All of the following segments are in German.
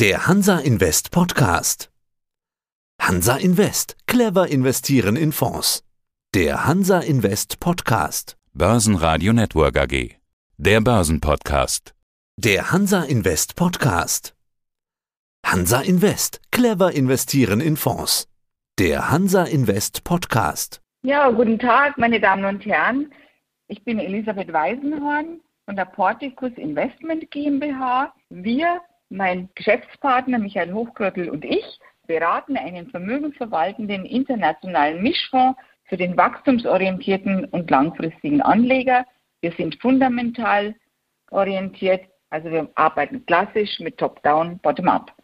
Der Hansa Invest Podcast. Hansa Invest. Clever investieren in Fonds. Der Hansa Invest Podcast. Börsenradio Network AG. Der Börsenpodcast. Der Hansa Invest Podcast. Hansa Invest. Clever investieren in Fonds. Der Hansa Invest Podcast. Ja, guten Tag, meine Damen und Herren. Ich bin Elisabeth Weisenhorn von der Porticus Investment GmbH. Wir, mein Geschäftspartner Michael Hochkröttel und ich, beraten einen vermögensverwaltenden internationalen Mischfonds für den wachstumsorientierten und langfristigen Anleger. Wir sind fundamental orientiert, also wir arbeiten klassisch mit Top-Down, Bottom-Up.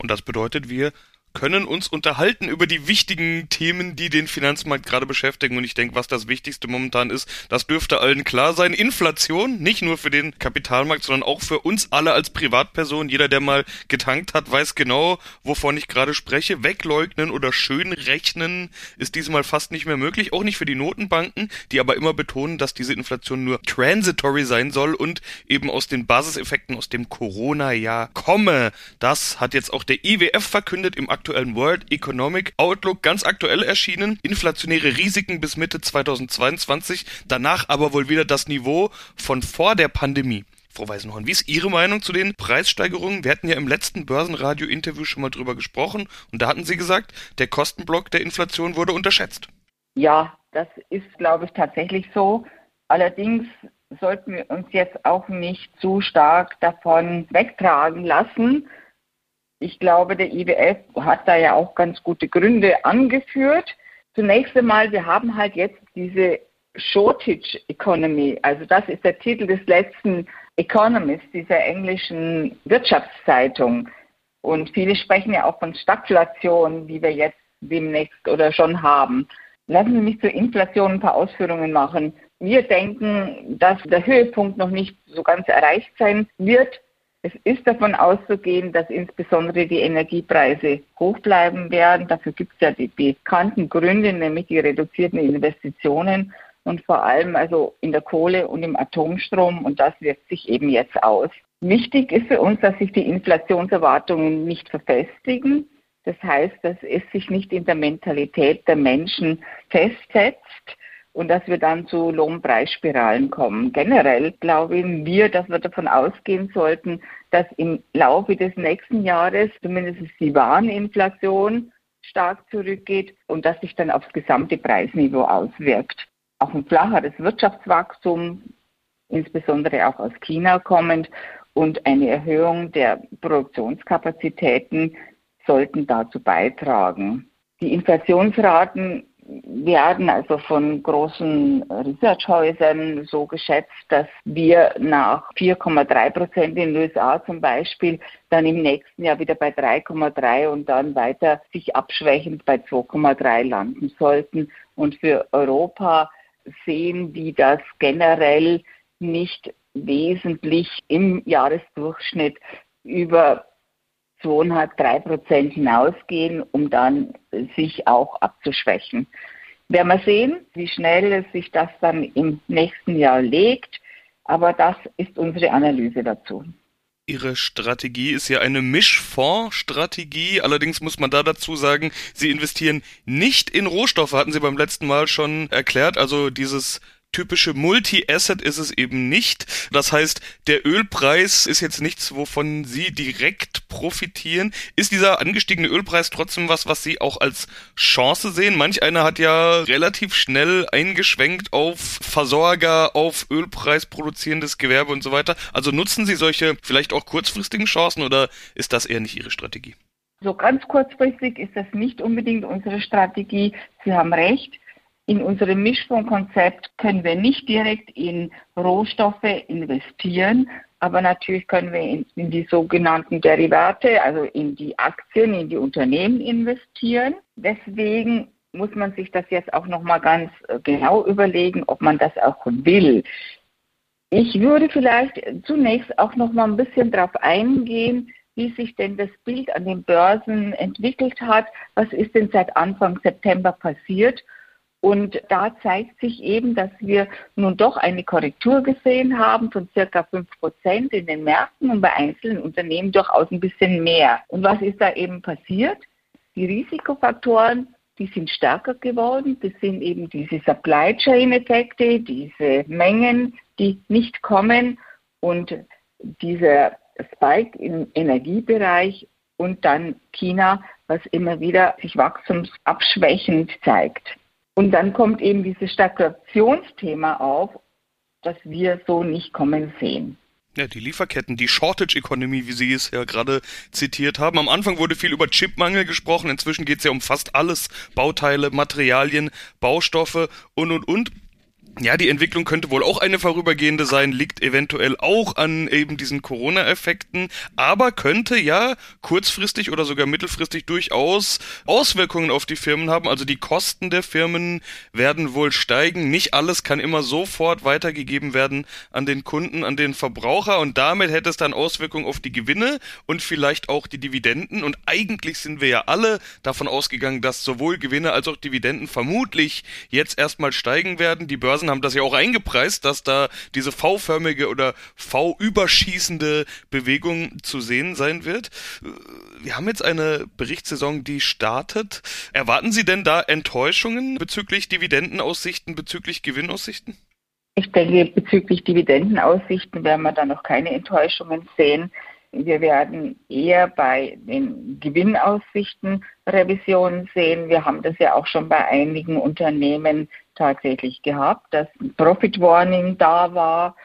Und das bedeutet, wir können uns unterhalten über die wichtigen Themen, die den Finanzmarkt gerade beschäftigen. Und ich denke, was das Wichtigste momentan ist, das dürfte allen klar sein. Inflation, nicht nur für den Kapitalmarkt, sondern auch für uns alle als Privatperson. Jeder, der mal getankt hat, weiß genau, wovon ich gerade spreche. Wegleugnen oder schön rechnen ist diesmal fast nicht mehr möglich. Auch nicht für die Notenbanken, die aber immer betonen, dass diese Inflation nur transitory sein soll und eben aus den Basiseffekten aus dem Corona-Jahr komme. Das hat jetzt auch der IWF verkündet im aktuellen World Economic Outlook ganz aktuell erschienen. Inflationäre Risiken bis Mitte 2022, danach aber wohl wieder das Niveau von vor der Pandemie. Frau Weisenhorn, wie ist Ihre Meinung zu den Preissteigerungen? Wir hatten ja im letzten Börsenradio-Interview schon mal drüber gesprochen und da hatten Sie gesagt, der Kostenblock der Inflation wurde unterschätzt. Ja, das ist, glaube ich, tatsächlich so. Allerdings sollten wir uns jetzt auch nicht zu stark davon wegtragen lassen. Ich glaube, der IWF hat da ja auch ganz gute Gründe angeführt. Zunächst einmal, wir haben halt jetzt diese Shortage Economy. Also das ist der Titel des letzten Economist, dieser englischen Wirtschaftszeitung. Und viele sprechen ja auch von Stagflation, wie wir jetzt demnächst oder schon haben. Lassen Sie mich zur Inflation ein paar Ausführungen machen. Wir denken, dass der Höhepunkt noch nicht so ganz erreicht sein wird. Es ist davon auszugehen, dass insbesondere die Energiepreise hoch bleiben werden. Dafür gibt es ja die bekannten Gründe, nämlich die reduzierten Investitionen und vor allem also in der Kohle und im Atomstrom. Und das wirkt sich eben jetzt aus. Wichtig ist für uns, dass sich die Inflationserwartungen nicht verfestigen. Das heißt, dass es sich nicht in der Mentalität der Menschen festsetzt und dass wir dann zu Lohnpreisspiralen kommen. Generell glauben wir, dass wir davon ausgehen sollten, dass im Laufe des nächsten Jahres zumindest die Wareninflation stark zurückgeht und dass sich dann aufs gesamte Preisniveau auswirkt. Auch ein flacheres Wirtschaftswachstum, insbesondere auch aus China kommend, und eine Erhöhung der Produktionskapazitäten sollten dazu beitragen. Die Inflationsraten werden also von großen Researchhäusern so geschätzt, dass wir nach 4,3 Prozent in den USA zum Beispiel dann im nächsten Jahr wieder bei 3,3 und dann weiter sich abschwächend bei 2,3 landen sollten. Und für Europa sehen die das generell nicht wesentlich im Jahresdurchschnitt über zweieinhalb, drei Prozent hinausgehen, um dann sich auch abzuschwächen. Werden wir sehen, wie schnell sich das dann im nächsten Jahr legt, aber das ist unsere Analyse dazu. Ihre Strategie ist ja eine Mischfondsstrategie. Allerdings muss man da dazu sagen, Sie investieren nicht in Rohstoffe, hatten Sie beim letzten Mal schon erklärt. Also dieses typische Multi-Asset ist es eben nicht. Das heißt, der Ölpreis ist jetzt nichts, wovon Sie direkt profitieren. Ist dieser angestiegene Ölpreis trotzdem was, was Sie auch als Chance sehen? Manch einer hat ja relativ schnell eingeschwenkt auf Versorger, auf Ölpreis produzierendes Gewerbe und so weiter. Also nutzen Sie solche vielleicht auch kurzfristigen Chancen oder ist das eher nicht Ihre Strategie? So ganz kurzfristig ist das nicht unbedingt unsere Strategie. Sie haben recht in unserem Mischfondskonzept können wir nicht direkt in Rohstoffe investieren, aber natürlich können wir in, in, die sogenannten Derivate, also in die Aktien, in die Unternehmen investieren. Deswegen muss man sich das jetzt auch noch mal ganz äh, genau überlegen, ob man das auch will. Ich würde vielleicht zunächst auch noch mal ein bisschen darauf eingehen, wie sich denn das Bild an den Börsen entwickelt hat. Was ist denn seit Anfang September passiert? Und da zeigt sich eben, dass wir nun doch eine Korrektur gesehen haben von circa 5 Prozent in den Märkten und bei einzelnen Unternehmen durchaus ein bisschen mehr. Und was ist da eben passiert? Die Risikofaktoren, die sind stärker geworden. Das sind eben diese Supply Chain Effekte, diese Mengen, die nicht kommen und dieser Spike im Energiebereich und dann China, was immer wieder sich wachstumsabschwächend zeigt. Und dann kommt eben dieses Stagnationsthema auf, das wir so nicht kommen sehen. Ja, die Lieferketten, die Shortage Economy, wie Sie es ja gerade zitiert haben. Am Anfang wurde viel über Chipmangel gesprochen. Inzwischen geht es ja um fast alles. Bauteile, Materialien, Baustoffe und, und, und. Ja, die Entwicklung könnte wohl auch eine vorübergehende sein, liegt eventuell auch an eben diesen Corona-Effekten, aber könnte ja kurzfristig oder sogar mittelfristig durchaus Auswirkungen auf die Firmen haben. Also die Kosten der Firmen werden wohl steigen. Nicht alles kann immer sofort weitergegeben werden an den Kunden, an den Verbraucher und damit hätte es dann Auswirkungen auf die Gewinne und vielleicht auch die Dividenden. Und eigentlich sind wir ja alle davon ausgegangen, dass sowohl Gewinne als auch Dividenden vermutlich jetzt erstmal steigen werden. Die Börse Börsen haben das ja auch eingepreist, dass da diese V-förmige oder V-überschießende Bewegung zu sehen sein wird. Wir haben jetzt eine Berichtssaison, die startet. Erwarten Sie denn da Enttäuschungen bezüglich Dividendenaussichten, bezüglich Gewinnaussichten? Ich denke, bezüglich Dividendenaussichten werden wir da noch keine Enttäuschungen sehen. Wir werden eher bei den Gewinnaussichten Revisionen sehen. Wir haben das ja auch schon bei einigen Unternehmen tatsächlich gehabt, dass Profit Warning da war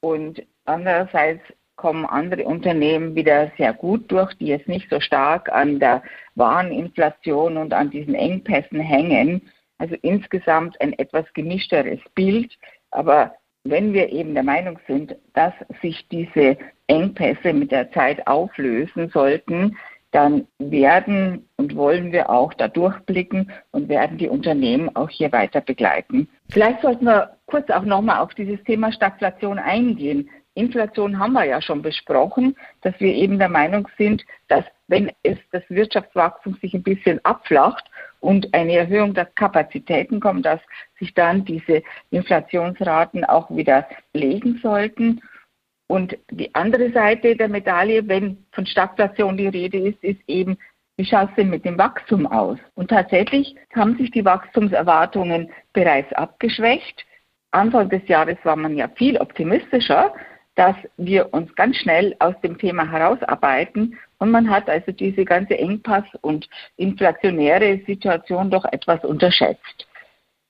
und andererseits kommen andere Unternehmen wieder sehr gut durch, die jetzt nicht so stark an der Wareninflation und an diesen Engpässen hängen. Also insgesamt ein etwas gemischteres Bild. Aber wenn wir eben der Meinung sind, dass sich diese Engpässe mit der Zeit auflösen sollten, dann werden und wollen wir auch da durchblicken und werden die Unternehmen auch hier weiter begleiten. Vielleicht sollten wir kurz auch nochmal auf dieses Thema Stagflation eingehen. Inflation haben wir ja schon besprochen, dass wir eben der Meinung sind, dass wenn es das Wirtschaftswachstum sich ein bisschen abflacht und eine Erhöhung der Kapazitäten kommt, dass sich dann diese Inflationsraten auch wieder legen sollten. Und die andere Seite der Medaille, wenn von Stagflation die Rede ist, ist eben, wie schaut es denn mit dem Wachstum aus? Und tatsächlich haben sich die Wachstumserwartungen bereits abgeschwächt. Anfang des Jahres war man ja viel optimistischer, dass wir uns ganz schnell aus dem Thema herausarbeiten. Und man hat also diese ganze Engpass- und inflationäre Situation doch etwas unterschätzt.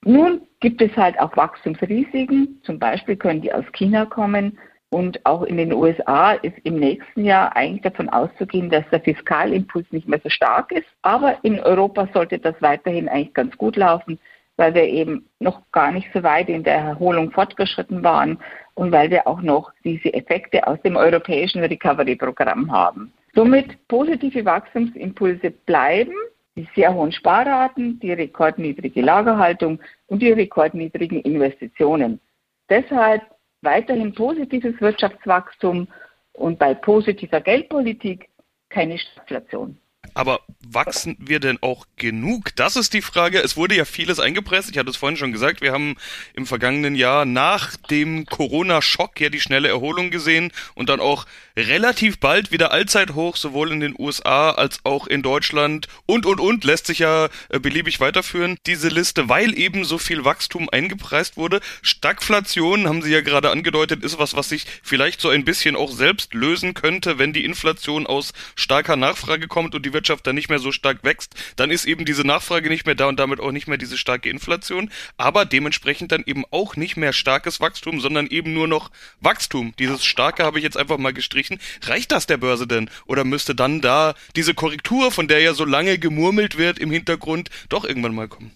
Nun gibt es halt auch Wachstumsrisiken. Zum Beispiel können die aus China kommen und auch in den USA ist im nächsten Jahr eigentlich davon auszugehen, dass der Fiskalimpuls nicht mehr so stark ist. Aber in Europa sollte das weiterhin eigentlich ganz gut laufen, weil wir eben noch gar nicht so weit in der Erholung fortgeschritten waren und weil wir auch noch diese Effekte aus dem europäischen Recovery-Programm haben. Somit positive Wachstumsimpulse bleiben, die sehr hohen Sparraten, die rekordniedrige Lagerhaltung und die rekordniedrigen Investitionen. Deshalb weiterhin positives Wirtschaftswachstum und bei positiver Geldpolitik keine Stagflation. Aber wachsen wir denn auch genug? Das ist die Frage. Es wurde ja vieles eingepresst. Ich hatte es vorhin schon gesagt. Wir haben im vergangenen Jahr nach dem Corona-Schock ja die schnelle Erholung gesehen und dann auch relativ bald wieder Allzeithoch, sowohl in den USA als auch in Deutschland und, und, und, lässt sich ja äh, beliebig weiterführen, diese Liste, weil eben so viel Wachstum eingepreist wurde. Stagflation, haben Sie ja gerade angedeutet, ist was, was sich vielleicht so ein bisschen auch selbst lösen könnte, wenn die Inflation aus starker Nachfrage kommt und die Wirtschaft dann nicht mehr so stark wächst, dann ist eben diese Nachfrage nicht mehr da und damit auch nicht mehr diese starke Inflation, aber dementsprechend dann eben auch nicht mehr starkes Wachstum, sondern eben nur noch Wachstum. Dieses starke habe ich jetzt einfach mal gestrichen. Reicht das der Börse denn? Oder müsste dann da diese Korrektur, von der ja so lange gemurmelt wird im Hintergrund, doch irgendwann mal kommen?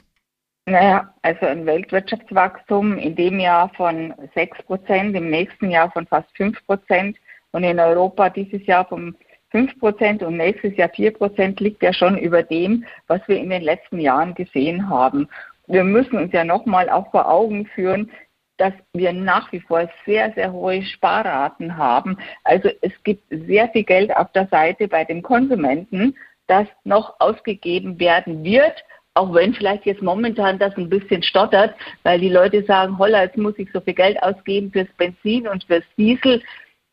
Naja, also ein Weltwirtschaftswachstum in dem Jahr von 6 Prozent, im nächsten Jahr von fast 5 Prozent und in Europa dieses Jahr von 5 Prozent und nächstes Jahr 4 Prozent liegt ja schon über dem, was wir in den letzten Jahren gesehen haben. Wir müssen uns ja nochmal auch vor Augen führen, dass wir nach wie vor sehr, sehr hohe Sparraten haben. Also es gibt sehr viel Geld auf der Seite bei den Konsumenten, das noch ausgegeben werden wird auch wenn vielleicht jetzt momentan das ein bisschen stottert, weil die Leute sagen, holla, jetzt muss ich so viel Geld ausgeben fürs Benzin und fürs Diesel,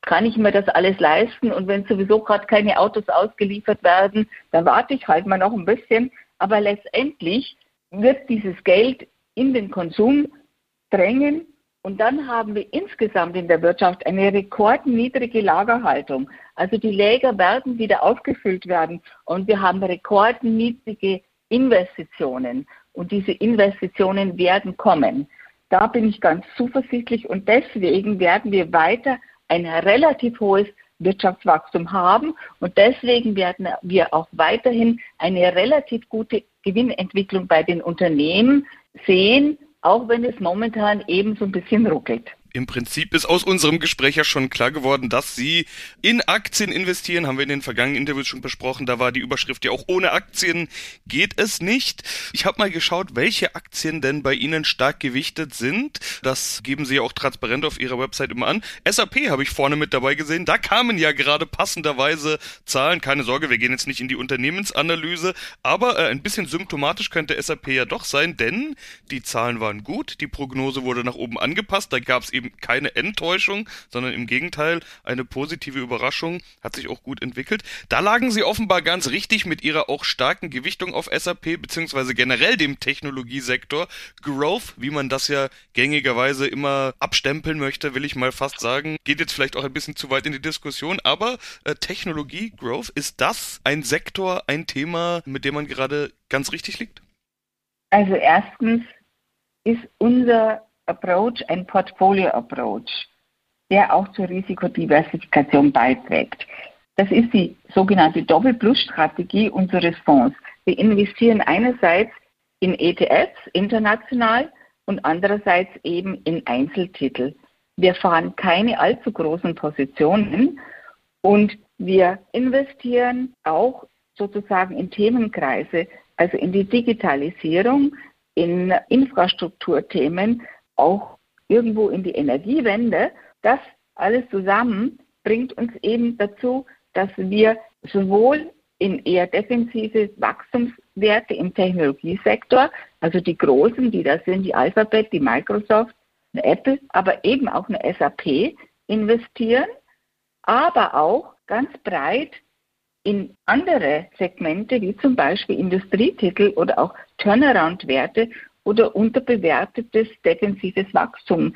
kann ich mir das alles leisten? Und wenn sowieso gerade keine Autos ausgeliefert werden, dann warte ich halt mal noch ein bisschen. Aber letztendlich wird dieses Geld in den Konsum drängen und dann haben wir insgesamt in der Wirtschaft eine rekordniedrige Lagerhaltung. Also die Läger werden wieder aufgefüllt werden und wir haben rekordniedrige Investitionen und diese Investitionen werden kommen. Da bin ich ganz zuversichtlich und deswegen werden wir weiter ein relativ hohes Wirtschaftswachstum haben und deswegen werden wir auch weiterhin eine relativ gute Gewinnentwicklung bei den Unternehmen sehen, auch wenn es momentan eben so ein bisschen ruckelt. Im Prinzip ist aus unserem Gespräch ja schon klar geworden, dass Sie in Aktien investieren, haben wir in den vergangenen Interviews schon besprochen. Da war die Überschrift ja auch ohne Aktien geht es nicht. Ich habe mal geschaut, welche Aktien denn bei Ihnen stark gewichtet sind. Das geben Sie ja auch transparent auf Ihrer Website immer an. SAP habe ich vorne mit dabei gesehen. Da kamen ja gerade passenderweise Zahlen. Keine Sorge, wir gehen jetzt nicht in die Unternehmensanalyse, aber äh, ein bisschen symptomatisch könnte SAP ja doch sein, denn die Zahlen waren gut, die Prognose wurde nach oben angepasst. Da gab es eben eben keine Enttäuschung, sondern im Gegenteil eine positive Überraschung, hat sich auch gut entwickelt. Da lagen sie offenbar ganz richtig mit ihrer auch starken Gewichtung auf SAP beziehungsweise generell dem Technologiesektor. Growth, wie man das ja gängigerweise immer abstempeln möchte, will ich mal fast sagen, geht jetzt vielleicht auch ein bisschen zu weit in die Diskussion, aber äh, Technologie, Growth, ist das ein Sektor, ein Thema, mit dem man gerade ganz richtig liegt? Also erstens ist unser Approach ein Portfolio-Approach, der auch zur Risikodiversifikation beiträgt. Das ist die sogenannte Doppel-Plus-Strategie unseres Fonds. Wir investieren einerseits in ETFs international und andererseits eben in Einzeltitel. Wir fahren keine allzu großen Positionen und wir investieren auch sozusagen in Themenkreise, also in die Digitalisierung, in Infrastrukturthemen, auch irgendwo in die Energiewende. Das alles zusammen bringt uns eben dazu, dass wir sowohl in eher defensive Wachstumswerte im Technologiesektor, also die großen, die da sind, die Alphabet, die Microsoft, eine Apple, aber eben auch eine SAP investieren, aber auch ganz breit in andere Segmente, wie zum Beispiel Industrietitel oder auch Turnaround-Werte oder unterbewertetes defensives Wachstum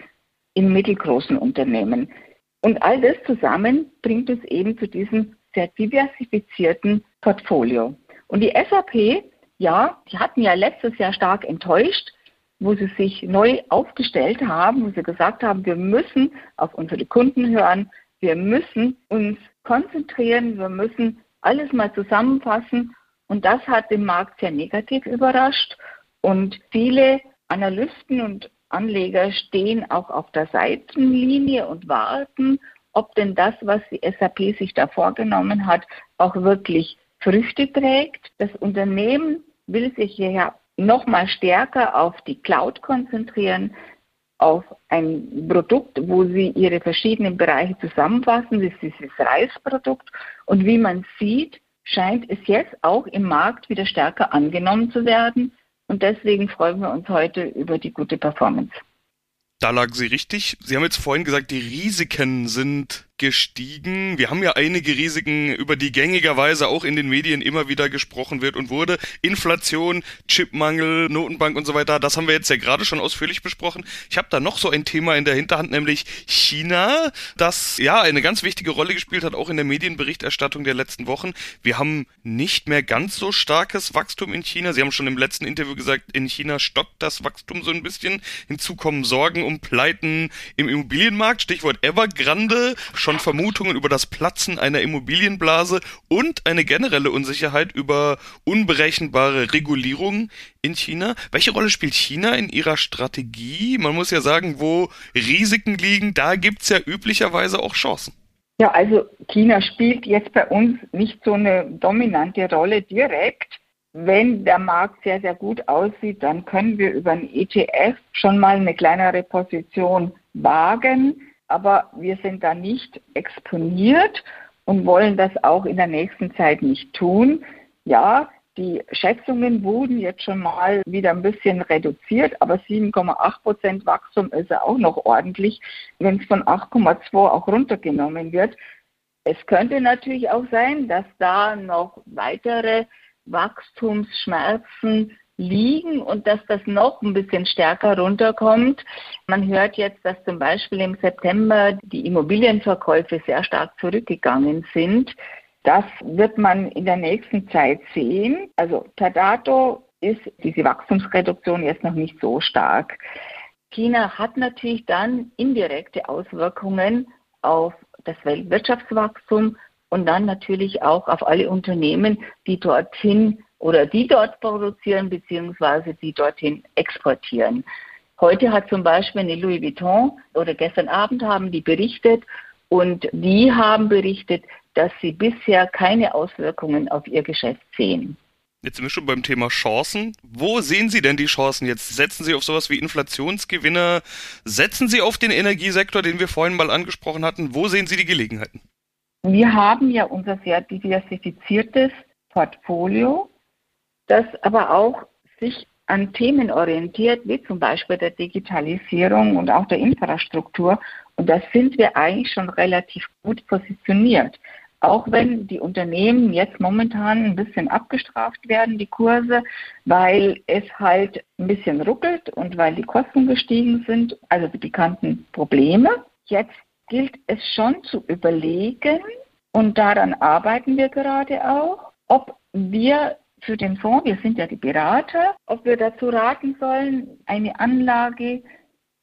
in mittelgroßen Unternehmen. Und all das zusammen bringt uns eben zu diesem sehr diversifizierten Portfolio. Und die SAP, ja, die hatten ja letztes Jahr stark enttäuscht, wo sie sich neu aufgestellt haben, wo sie gesagt haben, wir müssen auf unsere Kunden hören, wir müssen uns konzentrieren, wir müssen alles mal zusammenfassen. Und das hat den Markt sehr negativ überrascht. Und viele Analysten und Anleger stehen auch auf der Seitenlinie und warten, ob denn das, was die SAP sich da vorgenommen hat, auch wirklich Früchte trägt. Das Unternehmen will sich ja noch mal stärker auf die Cloud konzentrieren, auf ein Produkt, wo sie ihre verschiedenen Bereiche zusammenfassen. Das ist dieses Reisprodukt. Und wie man sieht, scheint es jetzt auch im Markt wieder stärker angenommen zu werden. Und deswegen freuen wir uns heute über die gute Performance. Da lagen Sie richtig. Sie haben jetzt vorhin gesagt, die Risiken sind gestiegen. Wir haben ja einige Risiken, über die gängigerweise auch in den Medien immer wieder gesprochen wird und wurde. Inflation, Chipmangel, Notenbank und so weiter. Das haben wir jetzt ja gerade schon ausführlich besprochen. Ich habe da noch so ein Thema in der Hinterhand, nämlich China, das ja eine ganz wichtige Rolle gespielt hat, auch in der Medienberichterstattung der letzten Wochen. Wir haben nicht mehr ganz so starkes Wachstum in China. Sie haben schon im letzten Interview gesagt, in China stockt das Wachstum so ein bisschen. Hinzu kommen Sorgen um Pleiten im Immobilienmarkt. Stichwort Evergrande schon Vermutungen über das Platzen einer Immobilienblase und eine generelle Unsicherheit über unberechenbare Regulierungen in China. Welche Rolle spielt China in ihrer Strategie? Man muss ja sagen, wo Risiken liegen, da gibt es ja üblicherweise auch Chancen. Ja, also China spielt jetzt bei uns nicht so eine dominante Rolle direkt. Wenn der Markt sehr, sehr gut aussieht, dann können wir über ein ETF schon mal eine kleinere Position wagen aber wir sind da nicht exponiert und wollen das auch in der nächsten Zeit nicht tun. Ja, Die Schätzungen wurden jetzt schon mal wieder ein bisschen reduziert, aber 7,8 Prozent Wachstum ist ja auch noch ordentlich, wenn es von 8,2 auch runtergenommen wird. Es könnte natürlich auch sein, dass da noch weitere Wachstumsschmerzen liegen und dass das noch ein bisschen stärker runterkommt. Man hört jetzt, dass zum Beispiel im September die Immobilienverkäufe sehr stark zurückgegangen sind. Das wird man in der nächsten Zeit sehen. Also per dato ist diese Wachstumsreduktion jetzt noch nicht so stark. China hat natürlich dann indirekte Auswirkungen auf das Weltwirtschaftswachstum und dann natürlich auch auf alle Unternehmen, die dorthin oder die dort produzieren beziehungsweise die dorthin exportieren. Heute hat zum Beispiel eine Louis Vuitton oder gestern Abend haben die berichtet und die haben berichtet, dass sie bisher keine Auswirkungen auf ihr Geschäft sehen. Jetzt sind wir schon beim Thema Chancen. Wo sehen Sie denn die Chancen jetzt? Setzen Sie auf sowas wie Inflationsgewinner? Setzen Sie auf den Energiesektor, den wir vorhin mal angesprochen hatten? Wo sehen Sie die Gelegenheiten? Wir haben ja unser sehr diversifiziertes Portfolio, das aber auch sich an Themen orientiert, wie zum Beispiel der Digitalisierung und auch der Infrastruktur. Und da sind wir eigentlich schon relativ gut positioniert. Auch wenn die Unternehmen jetzt momentan ein bisschen abgestraft werden, die Kurse, weil es halt ein bisschen ruckelt und weil die Kosten gestiegen sind, also die bekannten Probleme. Jetzt gilt es schon zu überlegen, und daran arbeiten wir gerade auch, ob wir für den Fonds, wir sind ja die Berater, ob wir dazu raten sollen, eine Anlage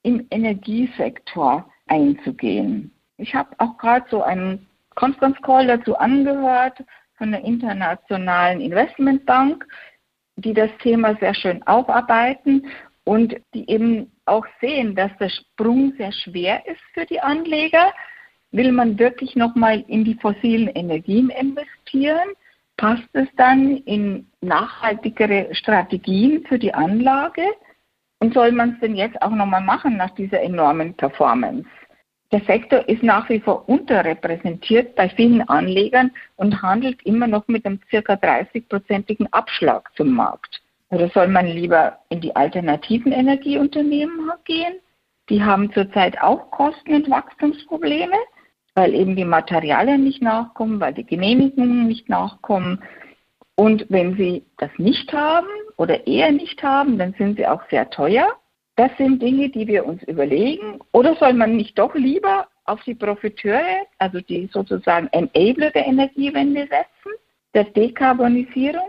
im Energiesektor einzugehen. Ich habe auch gerade so einen Conference Call dazu angehört von der Internationalen Investmentbank, die das Thema sehr schön aufarbeiten und die eben auch sehen, dass der Sprung sehr schwer ist für die Anleger. Will man wirklich nochmal in die fossilen Energien investieren? Passt es dann in nachhaltigere Strategien für die Anlage? Und soll man es denn jetzt auch nochmal machen nach dieser enormen Performance? Der Sektor ist nach wie vor unterrepräsentiert bei vielen Anlegern und handelt immer noch mit einem circa 30-prozentigen Abschlag zum Markt. Oder soll man lieber in die alternativen Energieunternehmen gehen? Die haben zurzeit auch Kosten- und Wachstumsprobleme, weil eben die Materialien nicht nachkommen, weil die Genehmigungen nicht nachkommen. Und wenn sie das nicht haben oder eher nicht haben, dann sind sie auch sehr teuer. Das sind Dinge, die wir uns überlegen. Oder soll man nicht doch lieber auf die Profiteure, also die sozusagen Enabler der Energiewende setzen, der Dekarbonisierung?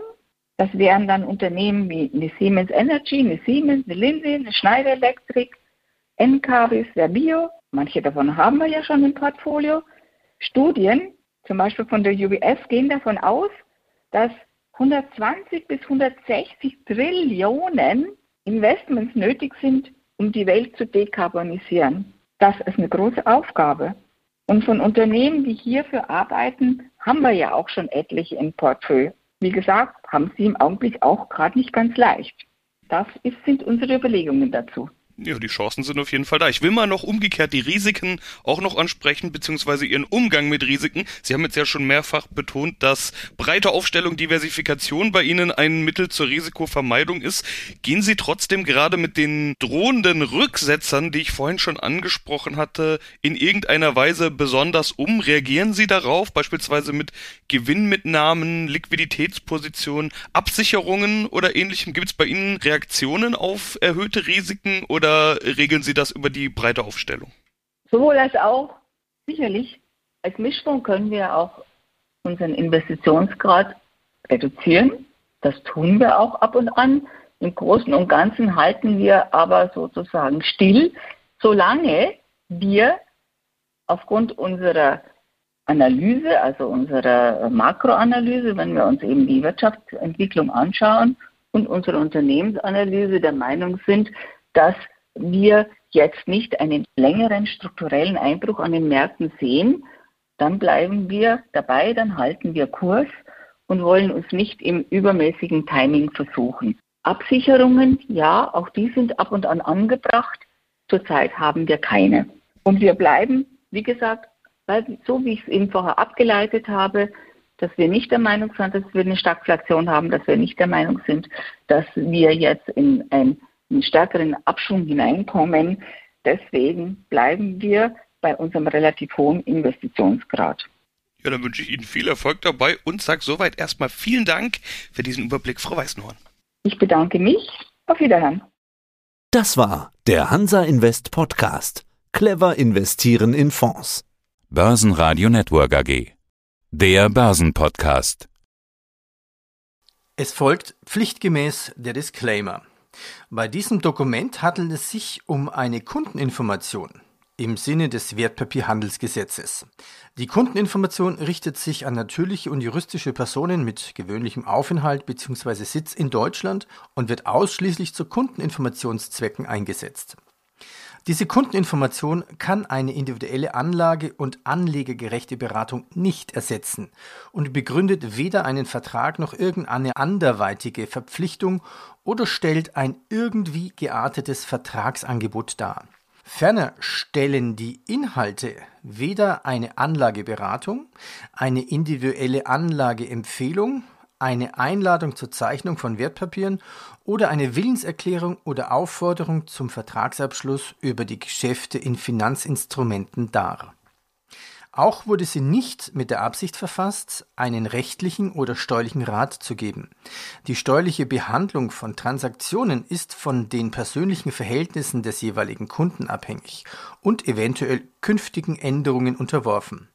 Das wären dann Unternehmen wie eine Siemens Energy, eine Siemens, eine Lindsay, eine Schneider Electric, NKWs, Bio. Manche davon haben wir ja schon im Portfolio. Studien, zum Beispiel von der UBS, gehen davon aus, dass 120 bis 160 Trillionen Investments nötig sind, um die Welt zu dekarbonisieren. Das ist eine große Aufgabe. Und von Unternehmen, die hierfür arbeiten, haben wir ja auch schon etliche im Portfolio. Wie gesagt, haben sie im Augenblick auch gerade nicht ganz leicht. Das ist, sind unsere Überlegungen dazu. Ja, die Chancen sind auf jeden Fall da. Ich will mal noch umgekehrt die Risiken auch noch ansprechen, beziehungsweise Ihren Umgang mit Risiken. Sie haben jetzt ja schon mehrfach betont, dass breite Aufstellung, Diversifikation bei Ihnen ein Mittel zur Risikovermeidung ist. Gehen Sie trotzdem gerade mit den drohenden Rücksetzern, die ich vorhin schon angesprochen hatte, in irgendeiner Weise besonders um? Reagieren Sie darauf, beispielsweise mit Gewinnmitnahmen, Liquiditätspositionen, Absicherungen oder ähnlichem? Gibt es bei Ihnen Reaktionen auf erhöhte Risiken oder oder regeln Sie das über die breite Aufstellung? Sowohl als auch. Sicherlich. Als Mischfonds können wir auch unseren Investitionsgrad reduzieren. Das tun wir auch ab und an. Im Großen und Ganzen halten wir aber sozusagen still, solange wir aufgrund unserer Analyse, also unserer Makroanalyse, wenn wir uns eben die Wirtschaftsentwicklung anschauen und unsere Unternehmensanalyse der Meinung sind, dass wir jetzt nicht einen längeren strukturellen Einbruch an den Märkten sehen, dann bleiben wir dabei, dann halten wir Kurs und wollen uns nicht im übermäßigen Timing versuchen. Absicherungen, ja, auch die sind ab und an angebracht. Zurzeit haben wir keine. Und wir bleiben, wie gesagt, weil, so wie ich es eben vorher abgeleitet habe, dass wir nicht der Meinung sind, dass wir eine Stagflation haben, dass wir nicht der Meinung sind, dass wir jetzt in einen, einen stärkeren Abschwung hineinkommen. Deswegen bleiben wir bei unserem relativ hohen Investitionsgrad. Ja, dann wünsche ich Ihnen viel Erfolg dabei und sage soweit erstmal vielen Dank für diesen Überblick, Frau Weißenhorn. Ich bedanke mich. Auf Wiederhören. Das war der Hansa Invest Podcast. Clever investieren in Fonds. Börsenradio Network AG. Der Börsenpodcast. Es folgt pflichtgemäß der Disclaimer. Bei diesem Dokument handelt es sich um eine Kundeninformation im Sinne des Wertpapierhandelsgesetzes. Die Kundeninformation richtet sich an natürliche und juristische Personen mit gewöhnlichem Aufenthalt bzw. Sitz in Deutschland und wird ausschließlich zu Kundeninformationszwecken eingesetzt. Diese Kundeninformation kann eine individuelle Anlage und anlegergerechte Beratung nicht ersetzen und begründet weder einen Vertrag noch irgendeine anderweitige Verpflichtung oder stellt ein irgendwie geartetes Vertragsangebot dar. Ferner stellen die Inhalte weder eine Anlageberatung, eine individuelle Anlageempfehlung, eine Einladung zur Zeichnung von Wertpapieren oder eine Willenserklärung oder Aufforderung zum Vertragsabschluss über die Geschäfte in Finanzinstrumenten dar auch wurde sie nicht mit der Absicht verfasst, einen rechtlichen oder steuerlichen Rat zu geben. Die steuerliche Behandlung von Transaktionen ist von den persönlichen Verhältnissen des jeweiligen Kunden abhängig und eventuell künftigen Änderungen unterworfen.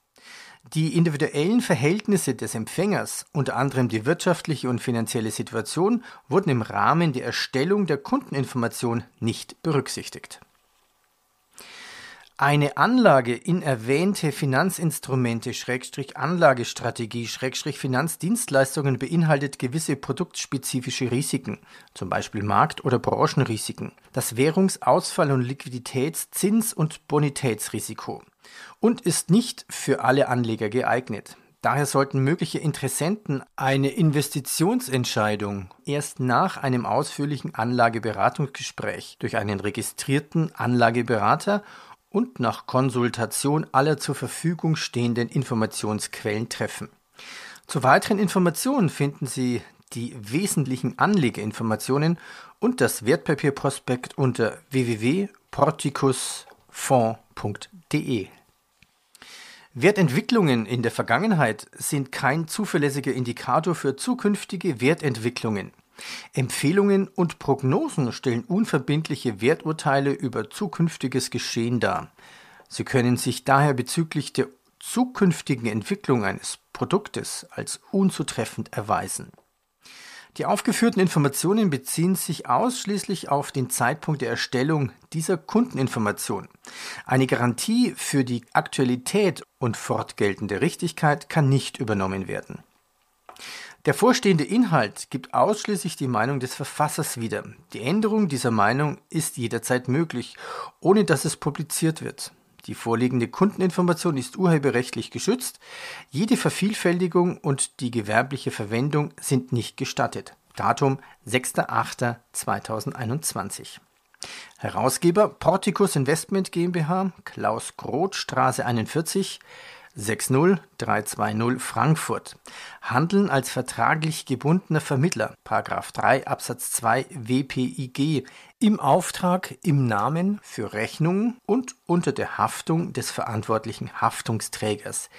Die individuellen Verhältnisse des Empfängers, unter anderem die wirtschaftliche und finanzielle Situation, wurden im Rahmen der Erstellung der Kundeninformation nicht berücksichtigt. Eine Anlage in erwähnte Finanzinstrumente Schrägstrich Anlagestrategie Schrägstrich Finanzdienstleistungen beinhaltet gewisse produktspezifische Risiken, zum Beispiel Markt- oder Branchenrisiken, das Währungsausfall- und Liquiditäts-, Zins- und Bonitätsrisiko und ist nicht für alle Anleger geeignet. Daher sollten mögliche Interessenten eine Investitionsentscheidung erst nach einem ausführlichen Anlageberatungsgespräch durch einen registrierten Anlageberater und nach Konsultation aller zur Verfügung stehenden Informationsquellen treffen. Zu weiteren Informationen finden Sie die wesentlichen Anlegeinformationen und das Wertpapierprospekt unter www.porticusfonds.de. Wertentwicklungen in der Vergangenheit sind kein zuverlässiger Indikator für zukünftige Wertentwicklungen. Empfehlungen und Prognosen stellen unverbindliche Werturteile über zukünftiges Geschehen dar. Sie können sich daher bezüglich der zukünftigen Entwicklung eines Produktes als unzutreffend erweisen. Die aufgeführten Informationen beziehen sich ausschließlich auf den Zeitpunkt der Erstellung dieser Kundeninformation. Eine Garantie für die Aktualität und fortgeltende Richtigkeit kann nicht übernommen werden. Der vorstehende Inhalt gibt ausschließlich die Meinung des Verfassers wieder. Die Änderung dieser Meinung ist jederzeit möglich, ohne dass es publiziert wird. Die vorliegende Kundeninformation ist urheberrechtlich geschützt. Jede Vervielfältigung und die gewerbliche Verwendung sind nicht gestattet. Datum 6.8.2021. Herausgeber Porticus Investment GmbH, Klaus Groth, Straße 41, 60320 Frankfurt handeln als vertraglich gebundener Vermittler (§ 3 Absatz 2 WPIG) im Auftrag, im Namen, für Rechnung und unter der Haftung des verantwortlichen Haftungsträgers.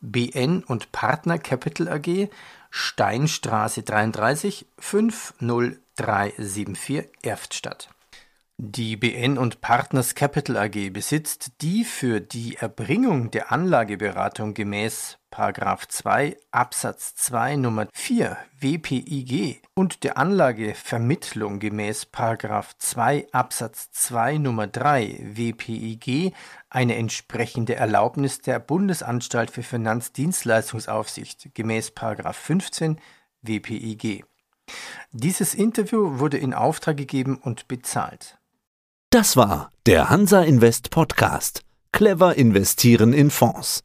BN und Partner Capital AG, Steinstraße 33 50374 Erftstadt. Die BN und Partners Capital AG besitzt die für die Erbringung der Anlageberatung gemäß § 2 Absatz 2 Nr. 4 WPIG und der Anlagevermittlung gemäß § 2 Absatz 2 Nr. 3 WPIG eine entsprechende Erlaubnis der Bundesanstalt für Finanzdienstleistungsaufsicht gemäß § 15 WPIG. Dieses Interview wurde in Auftrag gegeben und bezahlt das war der Hansa Invest Podcast. Clever investieren in Fonds.